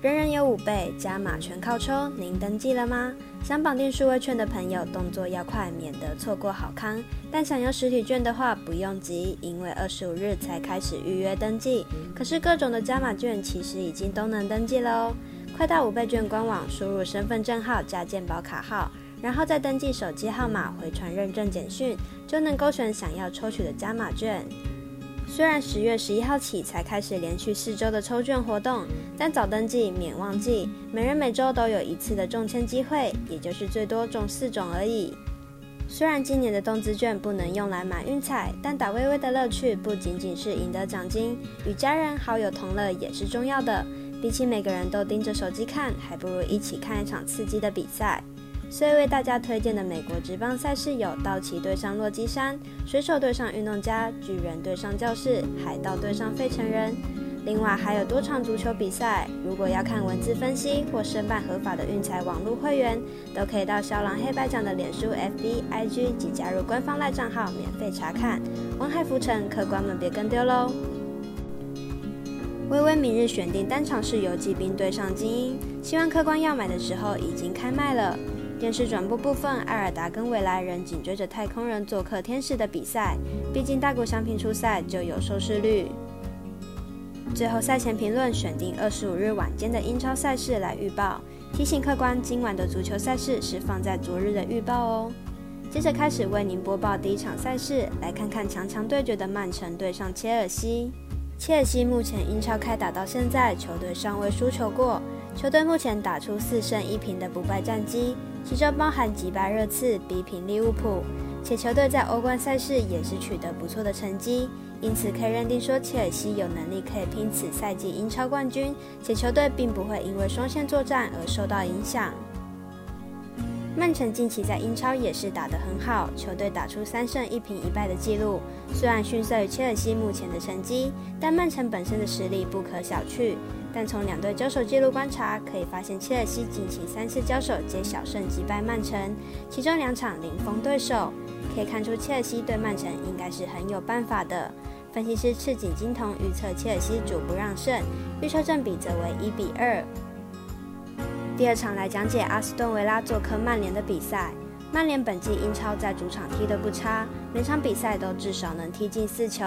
人人有五倍，加码全靠抽。您登记了吗？想绑定数位券的朋友，动作要快，免得错过好康。但想要实体券的话，不用急，因为二十五日才开始预约登记。可是各种的加码券其实已经都能登记了哦。快到五倍券官网，输入身份证号加健保卡号，然后再登记手机号码，回传认证简讯，就能勾选想要抽取的加码券。虽然十月十一号起才开始连续四周的抽券活动，但早登记免忘记，每人每周都有一次的中签机会，也就是最多中四种而已。虽然今年的动资券不能用来买运彩，但打微微的乐趣不仅仅是赢得奖金，与家人好友同乐也是重要的。比起每个人都盯着手机看，还不如一起看一场刺激的比赛。所以为大家推荐的美国职棒赛事有道奇对上洛基山、水手对上运动家、巨人对上教士、海盗对上费城人。另外还有多场足球比赛。如果要看文字分析或申办合法的运彩网络会员，都可以到小狼黑白奖的脸书、FB、IG 及加入官方赖账号免费查看。王海浮沉，客官们别跟丢喽！微微明日选定单场是游击兵对上精英，希望客官要买的时候已经开卖了。电视转播部分，艾尔达跟未来人紧追着太空人做客天使的比赛，毕竟大谷翔平出赛就有收视率。最后赛前评论选定二十五日晚间的英超赛事来预报，提醒客官今晚的足球赛事是放在昨日的预报哦。接着开始为您播报第一场赛事，来看看强强对决的曼城对上切尔西。切尔西目前英超开打到现在，球队尚未输球过，球队目前打出四胜一平的不败战绩。其中包含击败热刺、逼平利物浦，且球队在欧冠赛事也是取得不错的成绩，因此可以认定说切尔西有能力可以拼此赛季英超冠军，且球队并不会因为双线作战而受到影响。曼城近期在英超也是打得很好，球队打出三胜一平一败的纪录，虽然逊色于切尔西目前的成绩，但曼城本身的实力不可小觑。但从两队交手记录观察，可以发现切尔西近期三次交手皆小胜击败曼城，其中两场零封对手，可以看出切尔西对曼城应该是很有办法的。分析师赤井金童预测切尔西主不让胜，预测正比则为一比二。第二场来讲解阿斯顿维拉做客曼联的比赛。曼联本季英超在主场踢得不差，每场比赛都至少能踢进四球，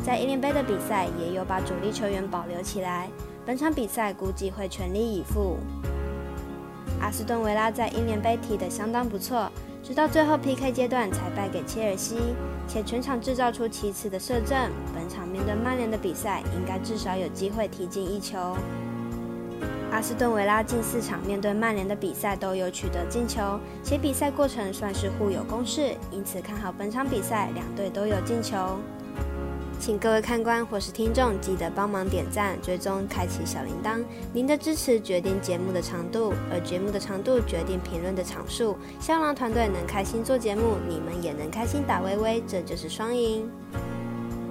在英联杯的比赛也有把主力球员保留起来。本场比赛估计会全力以赴。阿斯顿维拉在英联杯踢得相当不错，直到最后 PK 阶段才败给切尔西，且全场制造出七次的射正。本场面对曼联的比赛，应该至少有机会踢进一球。阿斯顿维拉近四场面对曼联的比赛都有取得进球，且比赛过程算是互有攻势，因此看好本场比赛两队都有进球。请各位看官或是听众记得帮忙点赞、追踪、开启小铃铛。您的支持决定节目的长度，而节目的长度决定评论的场数。香囊团队能开心做节目，你们也能开心打微微，这就是双赢。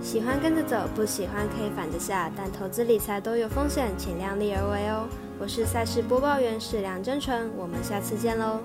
喜欢跟着走，不喜欢可以反着下，但投资理财都有风险，请量力而为哦。我是赛事播报员史梁真纯，我们下次见喽。